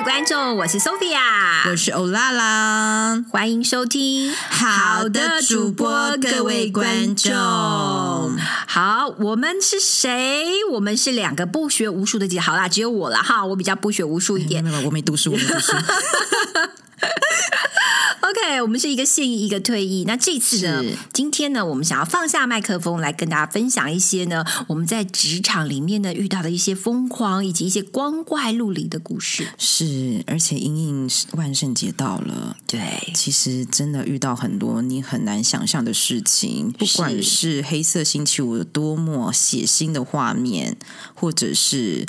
位观众，我是 Sophia，我是欧拉拉，欢迎收听。好的，主播，各位观众，好，我们是谁？我们是两个不学无术的姐。好啦，只有我了哈，我比较不学无术一点。没有，我没读书，我没读书。我们是一个现役，一个退役。那这次呢？今天呢，我们想要放下麦克风，来跟大家分享一些呢，我们在职场里面呢遇到的一些疯狂，以及一些光怪陆离的故事。是，而且因应万圣节到了，对，其实真的遇到很多你很难想象的事情，不管是黑色星期五多么血腥的画面，或者是。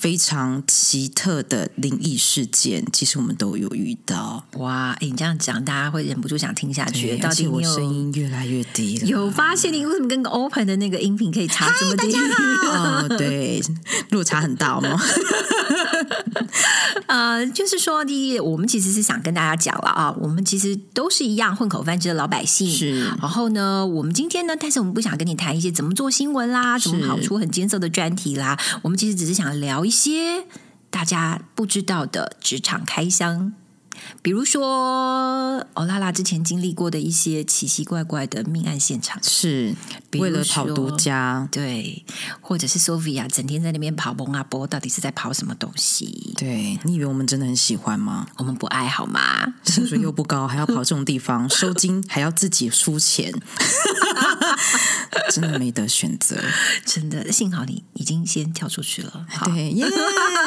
非常奇特的灵异事件，其实我们都有遇到。哇，哎，你这样讲，大家会忍不住想听下去。到底我声音越来越低了，有发现你为什么跟个 Open 的那个音频可以差这么低？哦，对，落差很大吗？呃，就是说，第一，我们其实是想跟大家讲了啊，我们其实都是一样混口饭吃的老百姓。是，然后呢，我们今天呢，但是我们不想跟你谈一些怎么做新闻啦，怎么跑出很艰涩的专题啦，我们其实只是想聊一些大家不知道的职场开箱。比如说，欧拉拉之前经历过的一些奇奇怪怪的命案现场，是为了跑独家，对，或者是 Sophia 整天在那边跑蒙阿波，到底是在跑什么东西？对你以为我们真的很喜欢吗？我们不爱好吗？薪水又不高，还要跑这种地方，收金还要自己出钱，真的没得选择。真的，幸好你已经先跳出去了。对，耶，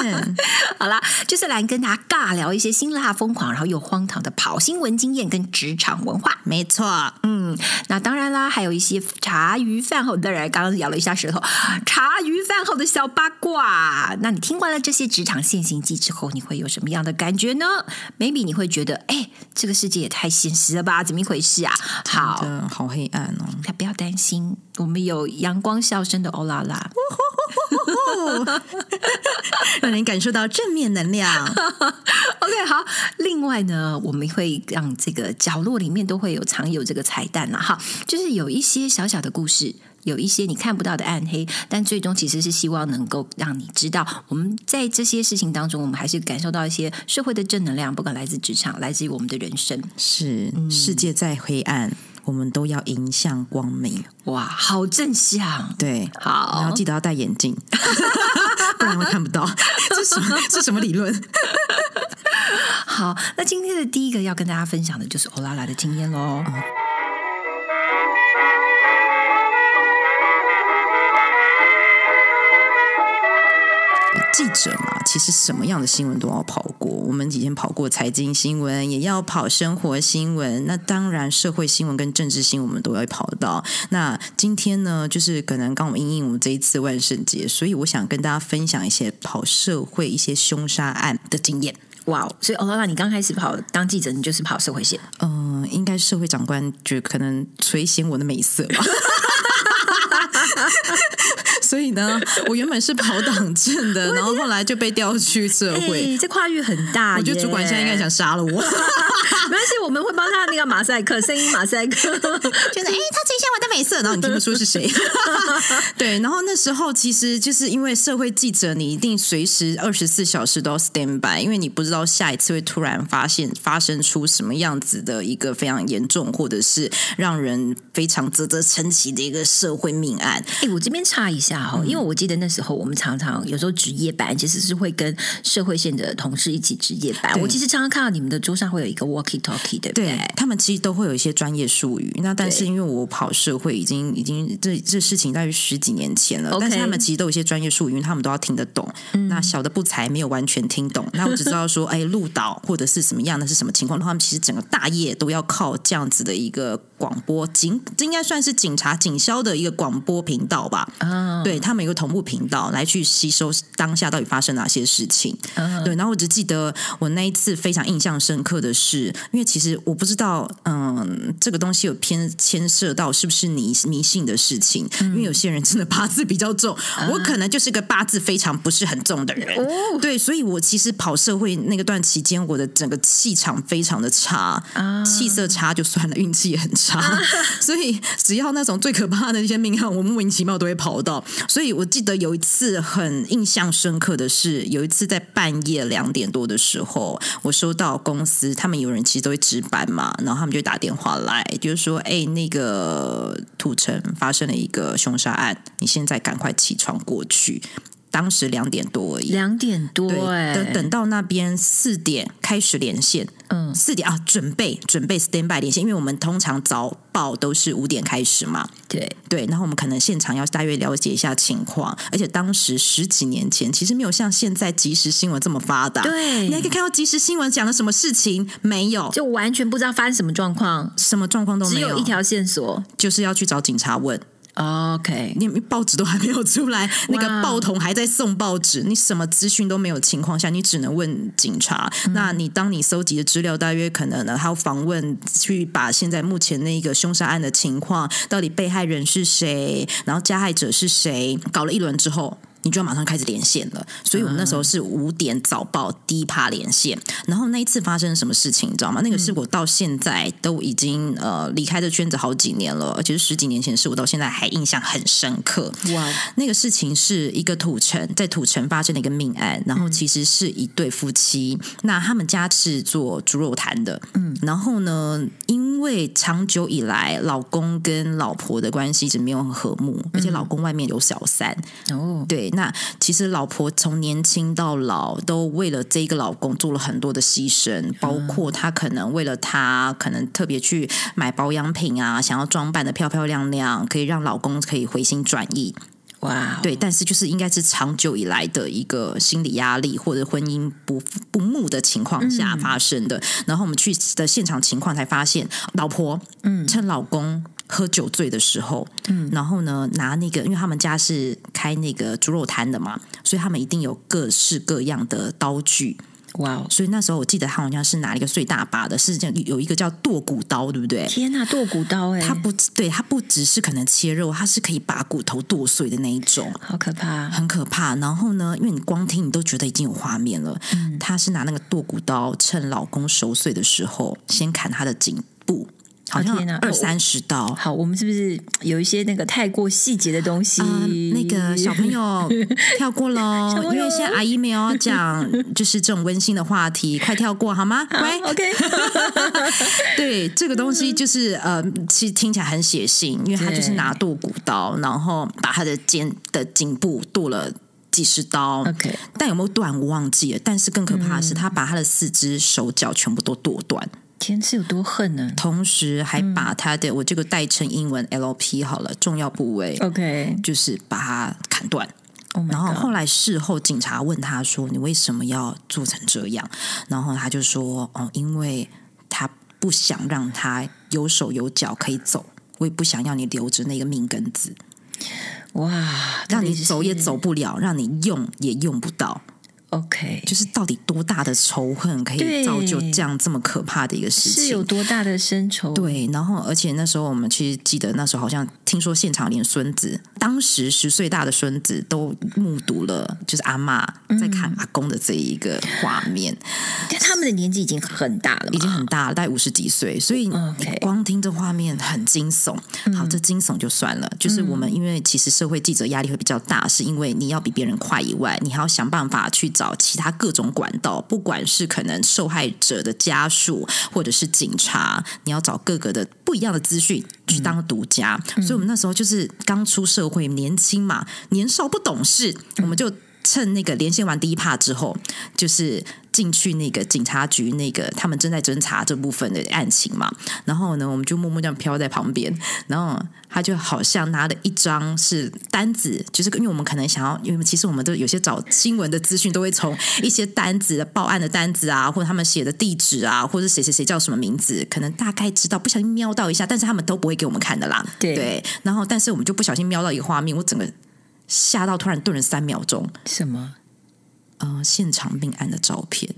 好啦，就是来跟大家尬聊一些辛辣疯狂。然后又荒唐的跑新闻经验跟职场文化，没错，嗯，那当然啦，还有一些茶余饭后，当然刚刚咬了一下舌头，茶余饭后的小八卦。那你听完了这些职场现行记之后，你会有什么样的感觉呢？maybe 你会觉得，哎，这个世界也太现实了吧？怎么一回事啊？好，好黑暗哦。他不要担心，我们有阳光笑声的欧拉拉。让人感受到正面能量。OK，好。另外呢，我们会让这个角落里面都会有藏有这个彩蛋了哈，就是有一些小小的故事，有一些你看不到的暗黑，但最终其实是希望能够让你知道，我们在这些事情当中，我们还是感受到一些社会的正能量，不管来自职场，来自于我们的人生。是，世界再黑暗。我们都要迎向光明，哇，好正向，对，好，然后记得要戴眼镜，不然会看不到。这什么？这什么理论？好，那今天的第一个要跟大家分享的就是欧拉拉的经验喽。记者嘛，其实什么样的新闻都要跑过。我们以前跑过财经新闻，也要跑生活新闻。那当然，社会新闻跟政治新闻我们都要跑到。那今天呢，就是可能刚我们应应我们这一次万圣节，所以我想跟大家分享一些跑社会一些凶杀案的经验。哇哦，所以欧拉拉，你刚开始跑当记者，你就是跑社会线？嗯，应该社会长官就可能垂涎我的美色吧。所以呢，我原本是跑党政的，然后后来就被调去社会，这跨越很大。我觉得主管现在应该想杀了我。没关系，我们会帮他那个马赛克，声音马赛克，觉得哎，他这一下我的美色，然后你听不出是谁。对，然后那时候其实就是因为社会记者，你一定随时二十四小时都要 stand by，因为你不知道下一次会突然发现发生出什么样子的一个非常严重，或者是让人非常啧啧称奇的一个社会命案。哎，我这边插一下哈，因为我记得那时候我们常常有时候值夜班，其实是会跟社会线的同事一起值夜班。我其实常常看到你们的桌上会有一个 walkie talkie，对不对？他们其实都会有一些专业术语。那但是因为我跑社会已经已经这这事情大约十几年前了，但是他们其实都有一些专业术语，因为他们都要听得懂。那小的不才没有完全听懂，那我只知道说，哎，鹿岛或者是什么样的是什么情况，他们其实整个大业都要靠这样子的一个广播警，这应该算是警察警消的一个广播频道吧？嗯，对他们有个同步频道来去吸收当下到底发生哪些事情。对，然后我只记得我那一次非常印象深刻的是。是，因为其实我不知道，嗯，这个东西有偏牵涉到是不是迷迷信的事情，因为有些人真的八字比较重，我可能就是个八字非常不是很重的人，对，所以我其实跑社会那个段期间，我的整个气场非常的差，气色差就算了，运气也很差，所以只要那种最可怕的一些命案，我莫名其妙都会跑到。所以我记得有一次很印象深刻的是，有一次在半夜两点多的时候，我收到公司他们有人其实都会值班嘛，然后他们就打电话来，就是说，哎，那个土城发生了一个凶杀案，你现在赶快起床过去。当时两点多而已，两点多，等等到那边四点开始连线，嗯，四点啊，准备准备 stand by 连线，因为我们通常早报都是五点开始嘛，对。对，然后我们可能现场要大约了解一下情况，而且当时十几年前其实没有像现在即时新闻这么发达，对，你还可以看到即时新闻讲了什么事情？没有，就完全不知道发生什么状况，什么状况都没有，只有一条线索，就是要去找警察问。OK，你报纸都还没有出来，那个报童还在送报纸，你什么资讯都没有情况下，你只能问警察。那你当你搜集的资料大约可能呢，还要访问去把现在目前那个凶杀案的情况，到底被害人是谁，然后加害者是谁，搞了一轮之后。你就要马上开始连线了，所以我们那时候是五点早报第一趴连线，然后那一次发生什么事情，你知道吗？那个是我到现在都已经呃离开这圈子好几年了，而且是十几年前的事，我到现在还印象很深刻。哇，那个事情是一个土城在土城发生的一个命案，然后其实是一对夫妻，那他们家是做猪肉摊的，嗯，然后呢，因为长久以来老公跟老婆的关系一直没有很和睦，而且老公外面有小三，哦，对。那其实老婆从年轻到老，都为了这个老公做了很多的牺牲，包括她可能为了他，可能特别去买保养品啊，想要装扮的漂漂亮亮，可以让老公可以回心转意。哇，对，但是就是应该是长久以来的一个心理压力或者婚姻不不睦的情况下发生的。然后我们去的现场情况才发现，老婆嗯趁老公。喝酒醉的时候，嗯，然后呢，拿那个，因为他们家是开那个猪肉摊的嘛，所以他们一定有各式各样的刀具。哇哦！所以那时候我记得他好像是拿了一个碎大把的，是这样有一个叫剁骨刀，对不对？天哪，剁骨刀！哎，它不对，它不只是可能切肉，它是可以把骨头剁碎的那一种，好可怕，很可怕。然后呢，因为你光听你都觉得已经有画面了，嗯，他是拿那个剁骨刀，趁老公熟睡的时候，先砍他的颈部。好像二三十刀。好，我们是不是有一些那个太过细节的东西？那个小朋友 跳过喽，因为现在阿姨没有要讲，就是这种温馨的话题，快跳过好吗？乖，OK。对，这个东西就是呃，其实听起来很血腥，因为他就是拿剁骨刀，然后把他的肩的颈部剁了几十刀。OK，但有没有断我忘记了。但是更可怕的是，他把他的四肢手脚全部都剁断。天是有多恨呢？同时还把他的我这个代称英文 LP 好了重要部位，OK，就是把它砍断。然后后来事后警察问他说：“你为什么要做成这样？”然后他就说：“哦，因为他不想让他有手有脚可以走，我也不想要你留着那个命根子。哇，让你走也走不了，让你用也用不到。” OK，就是到底多大的仇恨可以造就这样这么可怕的一个事情？是有多大的深仇？对，然后而且那时候我们其实记得，那时候好像听说现场连孙子，当时十岁大的孙子都目睹了，就是阿妈在看阿公的这一个画面。但他们的年纪已经很大了，已经很大了，大概五十几岁，所以光听这画面很惊悚。好，这惊悚就算了，就是我们因为其实社会记者压力会比较大，是因为你要比别人快以外，你还要想办法去找。找其他各种管道，不管是可能受害者的家属，或者是警察，你要找各个的不一样的资讯去当独家。所以，我们那时候就是刚出社会，年轻嘛，年少不懂事，我们就趁那个连线完第一趴之后，就是。进去那个警察局，那个他们正在侦查这部分的案情嘛，然后呢，我们就默默这样飘在旁边，然后他就好像拿了一张是单子，就是因为我们可能想要，因为其实我们都有些找新闻的资讯，都会从一些单子、报案的单子啊，或者他们写的地址啊，或者谁谁谁叫什么名字，可能大概知道，不小心瞄到一下，但是他们都不会给我们看的啦。对，然后但是我们就不小心瞄到一个画面，我整个吓到，突然顿了三秒钟，什么？呃，现场命案的照片，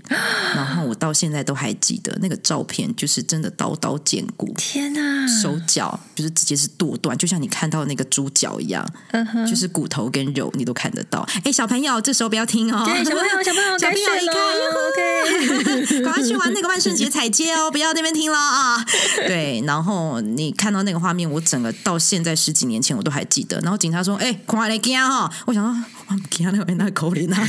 然后我到现在都还记得那个照片，就是真的刀刀见骨，天哪，手脚就是直接是剁断，就像你看到那个猪脚一样，嗯哼，就是骨头跟肉你都看得到。哎，小朋友，这时候不要听哦，对，小朋友，小朋友，小朋友一看，OK，赶快去玩那个万圣节彩街哦，不要那边听了啊。对，然后你看到那个画面，我整个到现在十几年前我都还记得。然后警察说：“哎，快来惊哈！”我想说。听那边那口令啊，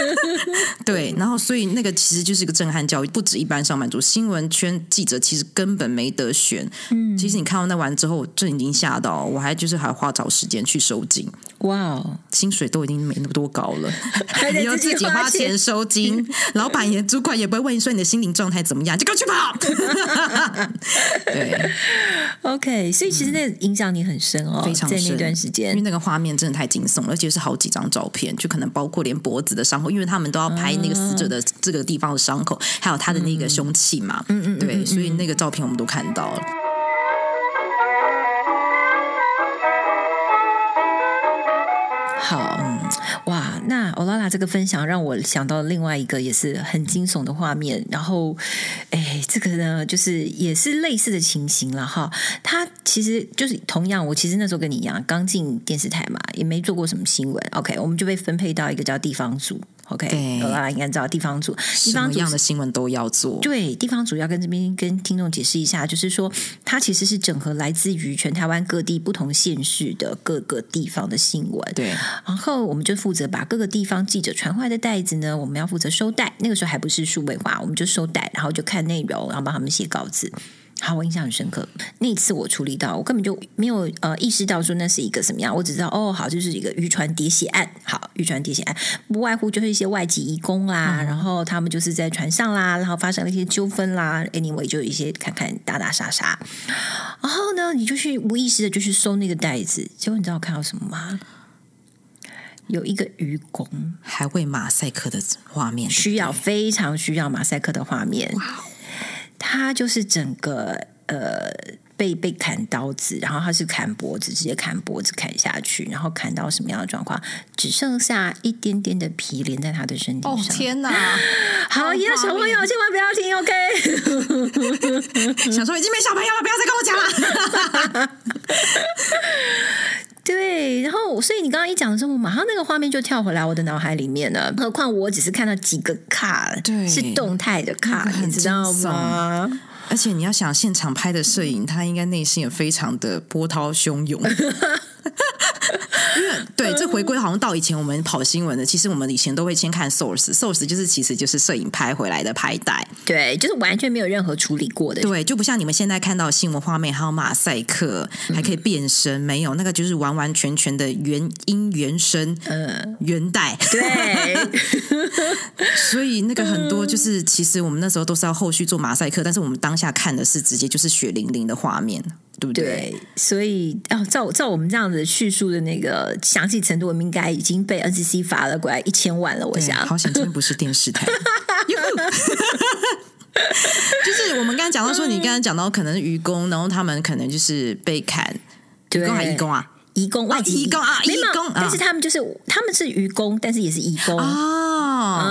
对，然后所以那个其实就是一个震撼教育，不止一般上班族，新闻圈记者其实根本没得选。嗯，其实你看到那完之后，这已经吓到，我还就是还花找时间去收金。哇哦，薪水都已经没那么多高了，你要自己花钱收金，老板也主管也不会问你说你的心灵状态怎么样，就赶去跑。对，OK，所以其实那影响你很深哦，非常在那段时间，因为那个画面真的太惊悚，而且是好几张照片，就可能包括连脖子的伤口，因为他们都要拍那个死者的这个地方的伤口，还有他的那个凶器嘛，嗯嗯，对，所以那个照片我们都看到了。那欧拉拉这个分享让我想到另外一个也是很惊悚的画面。然后，哎，这个呢，就是也是类似的情形了哈。他其实就是同样，我其实那时候跟你一样，刚进电视台嘛，也没做过什么新闻。OK，我们就被分配到一个叫地方组。OK，好啦，应该知道地方组，地方一样的新闻都要做。对，地方组要跟这边跟听众解释一下，就是说，它其实是整合来自于全台湾各地不同县市的各个地方的新闻。对，然后我们就负责把各个地方记者传回来的袋子呢，我们要负责收袋。那个时候还不是数位化，我们就收袋，然后就看内容，然后帮他们写稿子。好，我印象很深刻。那一次我处理到，我根本就没有呃意识到说那是一个什么样，我只知道哦，好，就是一个渔船跌血案。好，渔船跌血案不外乎就是一些外籍移工啦，然后他们就是在船上啦，然后发生了一些纠纷啦。Anyway，就有一些看看打打杀杀。然后呢，你就去无意识的就去搜那个袋子，结果你知道我看到什么吗？有一个愚公还会马赛克的画面，需要非常需要马赛克的画面。他就是整个呃被被砍刀子，然后他是砍脖子，直接砍脖子砍下去，然后砍到什么样的状况？只剩下一点点的皮连在他的身体上。天哪！好，要小朋友千万不要听，OK？想说已经没小朋友了，不要再跟我讲了。对，然后所以你刚刚一讲的时候，我马上那个画面就跳回来我的脑海里面了。何况我只是看到几个卡，对，是动态的卡，你知道吗？而且你要想现场拍的摄影，他应该内心也非常的波涛汹涌。因 为对，这回归好像到以前我们跑新闻的，其实我们以前都会先看 source，source 就是其实就是摄影拍回来的拍带，对，就是完全没有任何处理过的，对，就不像你们现在看到新闻画面还有马赛克，还可以变身，没有那个就是完完全全的原音原声，呃，原带，对，所以那个很多就是其实我们那时候都是要后续做马赛克，但是我们当下看的是直接就是血淋淋的画面。对不对？所以哦，照照我们这样子叙述的那个详细程度，我们应该已经被 NCC 罚了过来一千万了。我想，好险，今天不是电视台。就是我们刚刚讲到说，你刚刚讲到可能愚公，然后他们可能就是被砍，愚公还愚公啊？移工外籍移工啊，移工，但是他们就是他们是愚公，但是也是移工啊，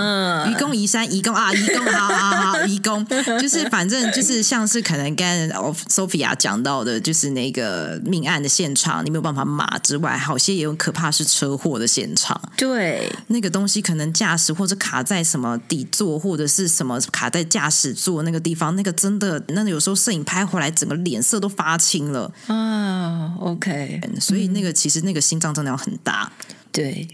愚公移山，移工啊，移工，好好好，移工，就是反正就是像是可能跟 Sophia 讲到的，就是那个命案的现场，你没有办法码之外，好些也有可怕是车祸的现场，对，那个东西可能驾驶或者卡在什么底座或者是什么卡在驾驶座那个地方，那个真的，那有时候摄影拍回来，整个脸色都发青了啊，OK，所以。那个其实那个心脏真的要很大，对，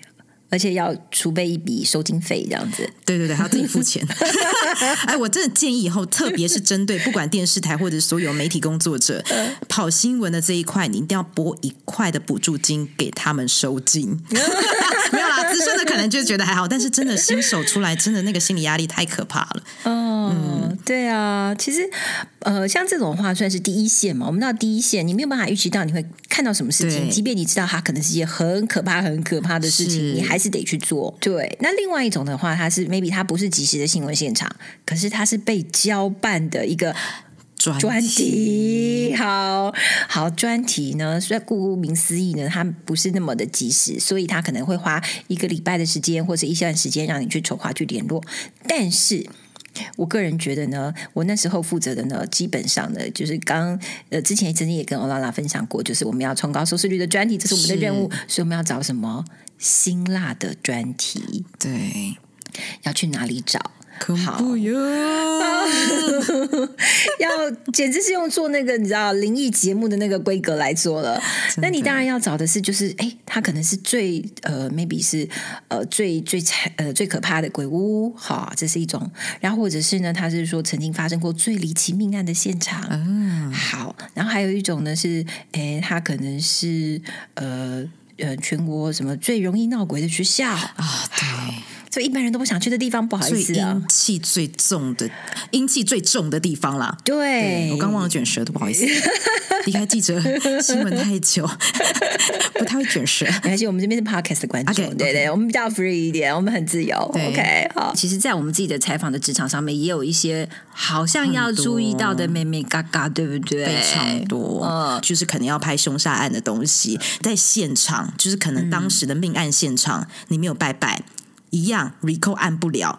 而且要储备一笔收金费这样子，对对对，还要自己付钱。哎，我真的建议以后，特别是针对不管电视台或者所有媒体工作者跑新闻的这一块，你一定要拨一块的补助金给他们收金。没有啦，资深的可能就觉得还好，但是真的新手出来，真的那个心理压力太可怕了。哦，对啊，其实呃，像这种话算是第一线嘛。我们到第一线，你没有办法预期到你会看到什么事情，即便你知道它可能是一件很可怕、很可怕的事情，你还是得去做。对，那另外一种的话，它是 maybe 它不是及时的新闻现场，可是它是被交办的一个。专题，好好专题呢。虽然顾名思义呢，它不是那么的及时，所以它可能会花一个礼拜的时间或者一段时间让你去筹划去联络。但是我个人觉得呢，我那时候负责的呢，基本上呢，就是刚呃之前曾经也跟欧拉拉分享过，就是我们要冲高收视率的专题，这是我们的任务，所以我们要找什么辛辣的专题？对，要去哪里找？恐怖哟！要简直是用做那个你知道灵异节目的那个规格来做了。那你当然要找的是，就是哎，他可能是最呃，maybe 是呃最最惨呃最可怕的鬼屋，好，这是一种。然后或者是呢，他是说曾经发生过最离奇命案的现场。嗯，好。然后还有一种呢是，哎，他可能是呃呃全国什么最容易闹鬼的学校啊？对。所以一般人都不想去的地方，不好意思啊。阴气最重的，阴气最重的地方啦。对，我刚忘了卷舌，都不好意思。离开记者新闻太久，不太会卷舌。没关系，我们这边是 podcast 的观众，对对，我们比较 free 一点，我们很自由。OK，好。其实，在我们自己的采访的职场上面，也有一些好像要注意到的妹妹嘎嘎，对不对？非常多，嗯，就是可能要拍凶杀案的东西，在现场，就是可能当时的命案现场，你没有拜拜。一样，recall 按不了，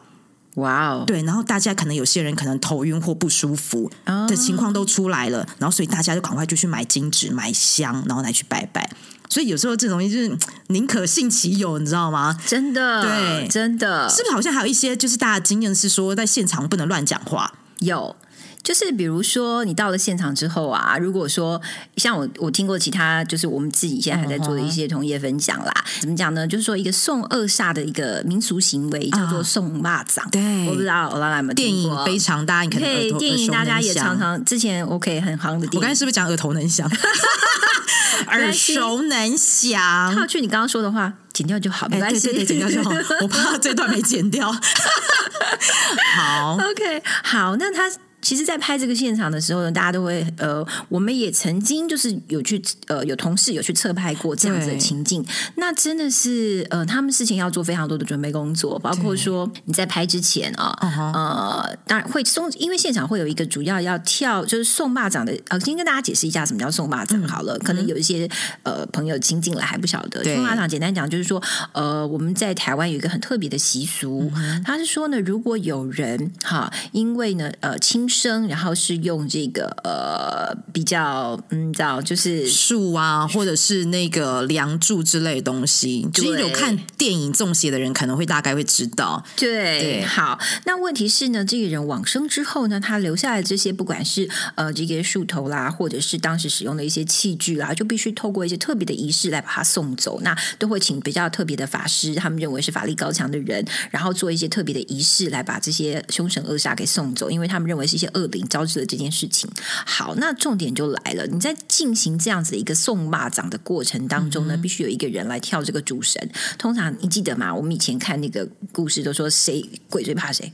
哇哦，对，然后大家可能有些人可能头晕或不舒服的情况都出来了，然后所以大家就赶快就去买金纸、买香，然后来去拜拜。所以有时候这种东西就是宁可信其有，你知道吗？真的，对，真的，是不是好像还有一些就是大家经验是说，在现场不能乱讲话？有。就是比如说，你到了现场之后啊，如果说像我，我听过其他，就是我们自己现在还在做的一些同业分享啦。怎么讲呢？就是说一个送恶煞的一个民俗行为，叫做送蚂蚱。对，我不知道我拉拉们电影非常大，你可以电影大家也常常之前 OK 很行的电影。我刚才是不是讲耳头能响？耳熟能详。套句你刚刚说的话，剪掉就好，没关系，剪掉就好。我怕这段没剪掉。好，OK，好，那他。其实，在拍这个现场的时候呢，大家都会呃，我们也曾经就是有去呃，有同事有去侧拍过这样子的情境。那真的是呃，他们事情要做非常多的准备工作，包括说你在拍之前啊，呃，当然会送，因为现场会有一个主要要跳，就是送蚂蚱的。呃，先跟大家解释一下什么叫送蚂蚱好了。可能有一些呃朋友亲近了还不晓得，送蚂蚱简单讲就是说，呃，我们在台湾有一个很特别的习俗，他是说呢，如果有人哈，因为呢呃亲。生，然后是用这个呃比较嗯，叫就是树啊，或者是那个梁柱之类的东西。就是有看电影中邪的人可能会大概会知道。对，好。那问题是呢，这个人往生之后呢，他留下来这些，不管是呃这些树头啦，或者是当时使用的一些器具啦，就必须透过一些特别的仪式来把他送走。那都会请比较特别的法师，他们认为是法力高强的人，然后做一些特别的仪式来把这些凶神恶煞给送走，因为他们认为是。些恶灵招致了这件事情。好，那重点就来了。你在进行这样子的一个送蚂蚱的过程当中呢，必须有一个人来跳这个主神。通常你记得吗？我们以前看那个故事都说，谁鬼最怕谁？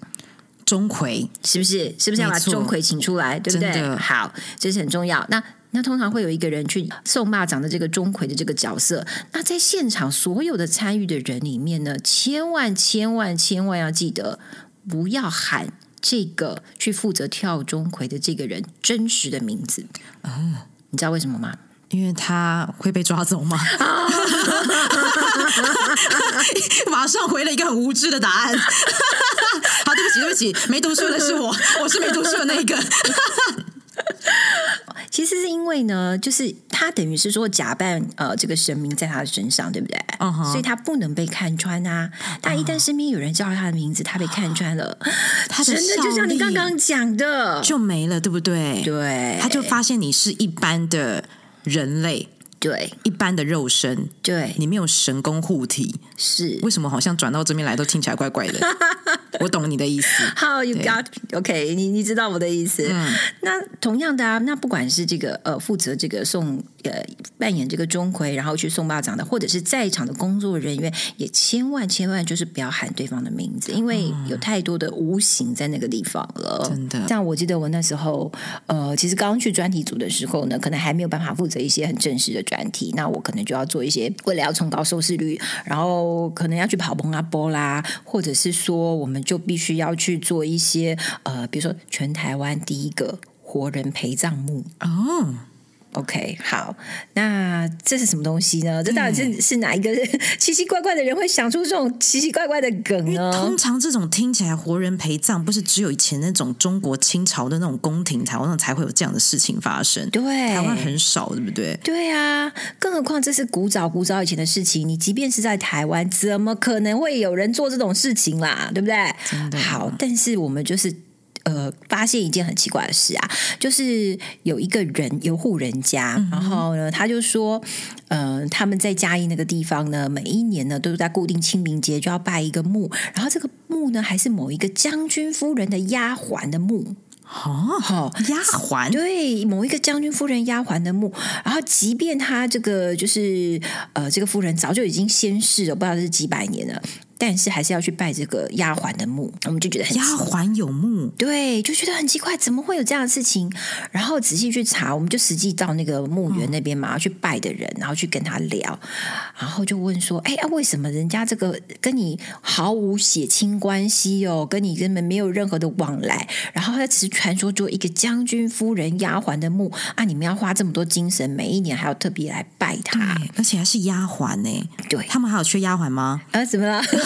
钟馗是不是？是不是要把钟馗请出来？对不对？好，这是很重要。那那通常会有一个人去送蚂蚱的这个钟馗的这个角色。那在现场所有的参与的人里面呢，千万千万千万要记得不要喊。这个去负责跳钟馗的这个人真实的名字，哦，你知道为什么吗？因为他会被抓走吗？马上回了一个很无知的答案。好，对不起，对不起，没读书的是我，我是没读书的那个。其实是因为呢，就是他等于是说假扮呃这个神明在他的身上，对不对？所以他不能被看穿啊。但一旦身边有人叫他的名字，他被看穿了，他真的就像你刚刚讲的，就没了，对不对？对，他就发现你是一般的人类。对，一般的肉身，对你没有神功护体，是为什么？好像转到这边来都听起来怪怪的。我懂你的意思。How you got OK？你你知道我的意思。嗯，那同样的啊，那不管是这个呃负责这个送呃扮演这个钟馗，然后去送巴掌的，或者是在场的工作人员，也千万千万就是不要喊对方的名字，因为有太多的无形在那个地方了。真的，像我记得我那时候呃，其实刚刚去专题组的时候呢，可能还没有办法负责一些很正式的专。题，那我可能就要做一些，为了要冲高收视率，然后可能要去跑崩啊波啦，或者是说，我们就必须要去做一些，呃，比如说全台湾第一个活人陪葬墓哦。OK，好，那这是什么东西呢？这到底是是哪一个奇奇怪怪的人会想出这种奇奇怪怪的梗呢？通常这种听起来活人陪葬，不是只有以前那种中国清朝的那种宫廷台湾才会有这样的事情发生？对，台湾很少，对不对？对啊，更何况这是古早古早以前的事情，你即便是在台湾，怎么可能会有人做这种事情啦？对不对？好，但是我们就是。呃，发现一件很奇怪的事啊，就是有一个人有户人家，然后呢，他就说，呃，他们在嘉义那个地方呢，每一年呢都是在固定清明节就要拜一个墓，然后这个墓呢还是某一个将军夫人的丫鬟的墓。哦，好，丫鬟对某一个将军夫人丫鬟的墓，然后即便他这个就是呃，这个夫人早就已经仙逝了，不知道是几百年了。但是还是要去拜这个丫鬟的墓，我们就觉得很丫鬟有墓，对，就觉得很奇怪，怎么会有这样的事情？然后仔细去查，我们就实际到那个墓园那边嘛，要去拜的人，然后去跟他聊，然后就问说：“哎啊，为什么人家这个跟你毫无血亲关系哦，跟你根本没有任何的往来？然后他只是传说做一个将军夫人丫鬟的墓啊，你们要花这么多精神，每一年还要特别来拜他，而且还是丫鬟呢？对他们还有缺丫鬟吗？啊，怎么了？”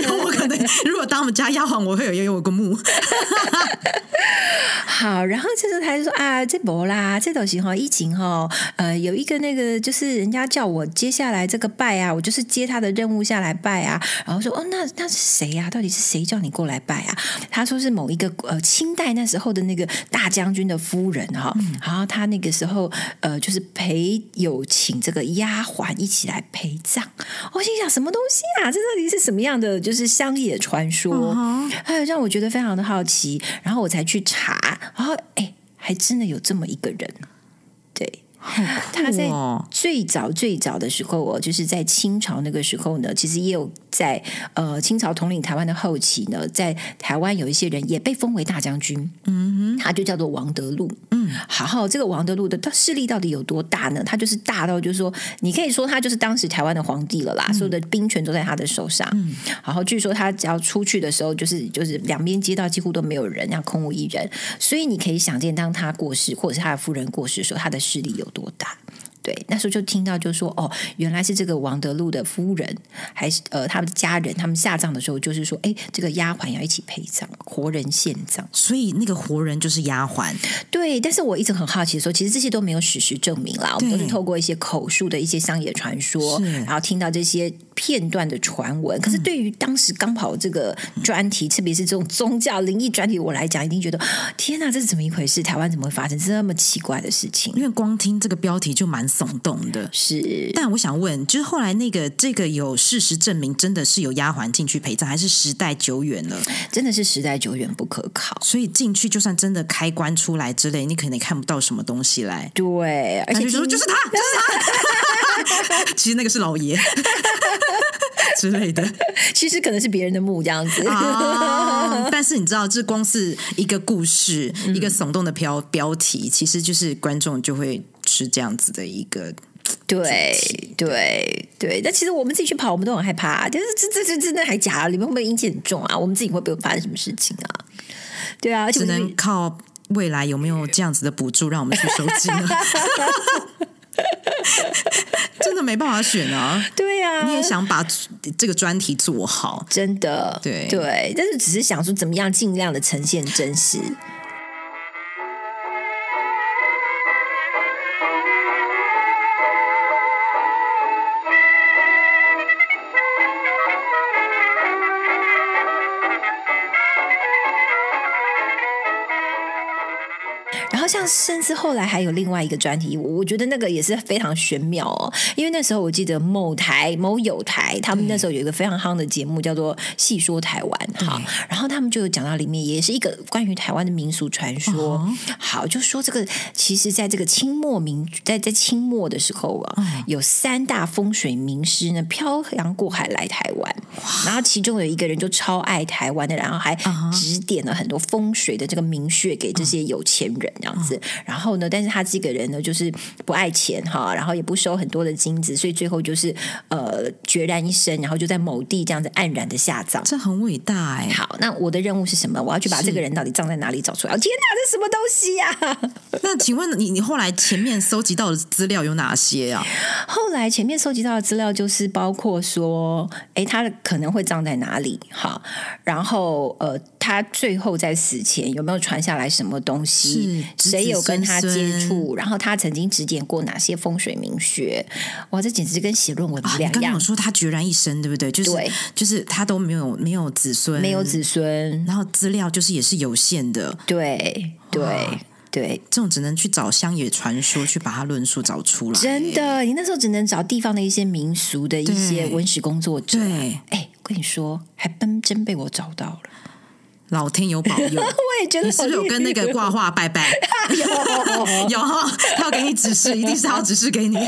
以后我可能 如果当我们家丫鬟，我会有也有个墓。好，然后这时候他就说啊，这不啦，这东西哈，疫情哈，呃，有一个那个就是人家叫我接下来这个拜啊，我就是接他的任务下来拜啊。然后说哦，那那是谁呀？到底是谁叫你过来拜啊？他说是某一个呃清代那时候的那个大将军的夫人哈。然后他那个时候呃，就是陪有请这个丫鬟一起来陪葬。我心想什么东西啊？这到底是什么样的？就是乡野传说，还有让我觉得非常的好奇。然后我才去查，然后哎，还真的有这么一个人，对。他在最早最早的时候，哦就是在清朝那个时候呢，其实也有在呃清朝统领台湾的后期呢，在台湾有一些人也被封为大将军，嗯哼，他就叫做王德禄，嗯，好，这个王德禄的他势力到底有多大呢？他就是大到就是说，你可以说他就是当时台湾的皇帝了啦，所有的兵权都在他的手上，嗯，然后据说他只要出去的时候，就是就是两边街道几乎都没有人，那空无一人，所以你可以想见，当他过世或者是他的夫人过世的时候，他的势力有。多大？对，那时候就听到就说哦，原来是这个王德禄的夫人，还是呃他们的家人，他们下葬的时候就是说，哎，这个丫鬟要一起陪葬，活人献葬，所以那个活人就是丫鬟。对，但是我一直很好奇说，其实这些都没有史实证明啦，我们都是透过一些口述的一些乡野传说，然后听到这些片段的传闻。可是对于当时刚跑这个专题，特别是这种宗教灵异专题，我来讲，一定觉得天哪，这是怎么一回事？台湾怎么会发生这么奇怪的事情？因为光听这个标题就蛮。耸动的是，但我想问，就是后来那个这个有事实证明，真的是有丫鬟进去陪葬，还是时代久远了？真的是时代久远不可靠，所以进去就算真的开关出来之类，你可能看不到什么东西来。对，而且说就是他，就是他，其实那个是老爷 之类的，其实可能是别人的墓这样子。但是你知道，这光是一个故事，一个耸动的标标题，其实就是观众就会。是这样子的一个，对对对，但其实我们自己去跑，我们都很害怕。但是这这这真的还假？里面会不会阴气很重啊？我们自己会不会发生什么事情啊？对啊，只能靠未来有没有这样子的补助，让我们去收集呢。真的没办法选啊！对呀，你也想把这个专题做好，真的，对对，但是只是想说怎么样尽量的呈现真实。像甚至后来还有另外一个专题，我觉得那个也是非常玄妙哦。因为那时候我记得某台某有台，他们那时候有一个非常夯的节目叫做《细说台湾》哈，然后他们就有讲到里面也是一个关于台湾的民俗传说。好，就说这个其实在这个清末民在在清末的时候啊，有三大风水名师呢漂洋过海来台湾，然后其中有一个人就超爱台湾的，然后还指点了很多风水的这个名穴给这些有钱人。这样子。然后呢，但是他这个人呢，就是不爱钱哈，然后也不收很多的金子，所以最后就是呃决然一生，然后就在某地这样子黯然的下葬。这很伟大哎。好，那我的任务是什么？我要去把这个人到底葬在哪里找出来。天哪，这什么东西呀？那请问你，你后来前面搜集到的资料有哪些啊？后来前面搜集到的资料就是包括说，哎，他可能会葬在哪里？哈，然后呃，他最后在死前有没有传下来什么东西？谁有跟他接触？然后他曾经指点过哪些风水名学？哇，这简直跟写论文两样。刚刚说他决然一生，对不对？就是就是他都没有没有子孙，没有子孙，然后资料就是也是有限的。对对。对，这种只能去找乡野传说去把它论述找出来。真的，你那时候只能找地方的一些民俗的一些文史工作者。对，哎，我跟你说，还真真被我找到了。老天有保佑，我也觉得。你是不是有跟那个挂画拜拜？有 有，他要给你指示，一定是要指示给你。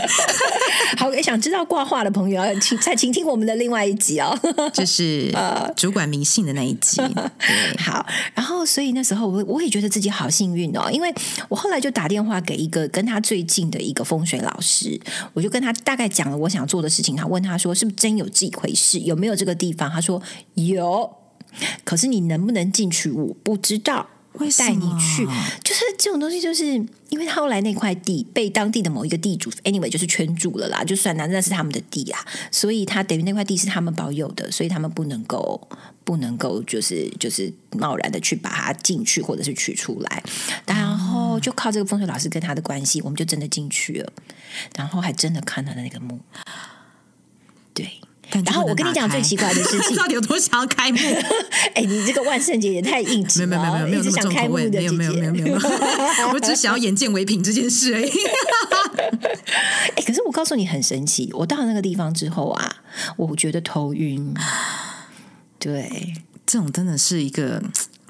好，想知道挂画的朋友，请再请听我们的另外一集哦，就是呃主管迷信的那一集。好，然后所以那时候我我也觉得自己好幸运哦，因为我后来就打电话给一个跟他最近的一个风水老师，我就跟他大概讲了我想做的事情，他问他说是不是真有这一回事，有没有这个地方？他说有。可是你能不能进去，我不知道。会带你去，就是这种东西，就是因为后来那块地被当地的某一个地主，anyway 就是圈住了啦，就算那那是他们的地啦，所以他等于那块地是他们保有的，所以他们不能够不能够就是就是贸然的去把它进去或者是取出来，然后就靠这个风水老师跟他的关系，我们就真的进去了，然后还真的看到了那个墓，对。然后我跟你讲最奇怪的事情，到底有多想要开幕？哎，你这个万圣节也太应景了，没有没有没有没有那么重口味，没有没有没有没有，我只是想要眼见为凭这件事而已。哎，可是我告诉你很神奇，我到了那个地方之后啊，我觉得头晕。对，这种真的是一个。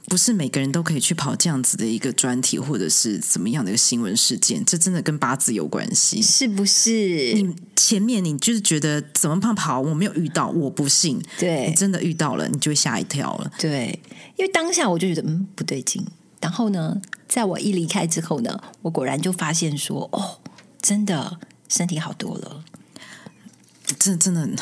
不是每个人都可以去跑这样子的一个专题，或者是怎么样的一个新闻事件，这真的跟八字有关系，是不是？你前面你就是觉得怎么胖跑，我没有遇到，我不信。对，你真的遇到了，你就会吓一跳了。对，因为当下我就觉得嗯不对劲，然后呢，在我一离开之后呢，我果然就发现说，哦，真的身体好多了。这真的很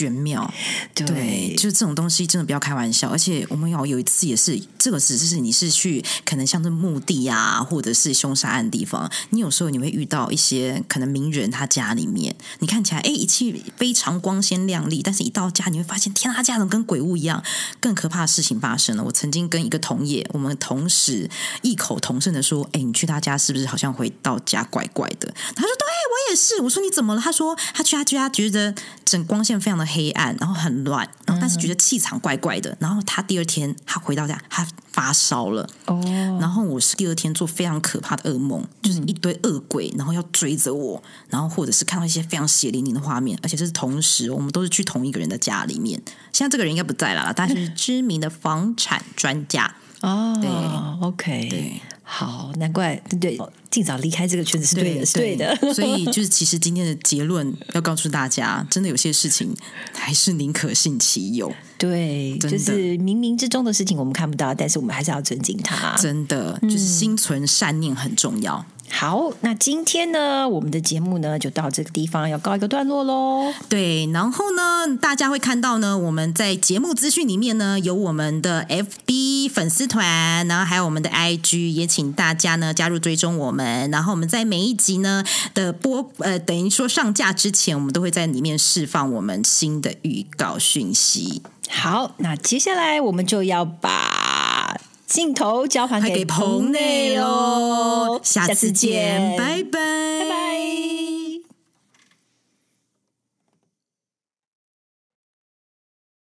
玄妙，对，就是这种东西真的不要开玩笑。而且我们有有一次也是，这个只是你是去可能像是墓地啊，或者是凶杀案地方，你有时候你会遇到一些可能名人他家里面，你看起来哎一切非常光鲜亮丽，但是一到家你会发现，天啊，他家怎么跟鬼屋一样？更可怕的事情发生了。我曾经跟一个同业，我们同时异口同声的说：“哎，你去他家是不是好像回到家怪怪的？”他说：“对我也是。”我说：“你怎么了？”他说：“他去他家。”觉得整光线非常的黑暗，然后很乱，然后但是觉得气场怪怪的。然后他第二天他回到家，他发烧了。哦，然后我是第二天做非常可怕的噩梦，就是一堆恶鬼，然后要追着我，然后或者是看到一些非常血淋淋的画面，而且这是同时，我们都是去同一个人的家里面。现在这个人应该不在了，但是知名的房产专家。哦，对，OK，对。好，难怪对对，尽早离开这个圈子是对的，对的。所以就是，其实今天的结论要告诉大家，真的有些事情还是宁可信其有。对，就是冥冥之中的事情我们看不到，但是我们还是要尊敬他。真的，就是心存善念很重要。好，那今天呢，我们的节目呢就到这个地方要告一个段落喽。对，然后呢，大家会看到呢，我们在节目资讯里面呢有我们的 FB 粉丝团，然后还有我们的 IG，也请大家呢加入追踪我们。然后我们在每一集呢的播呃，等于说上架之前，我们都会在里面释放我们新的预告讯息。好，那接下来我们就要把。镜头交还给棚内哦下次见。拜拜。拜拜。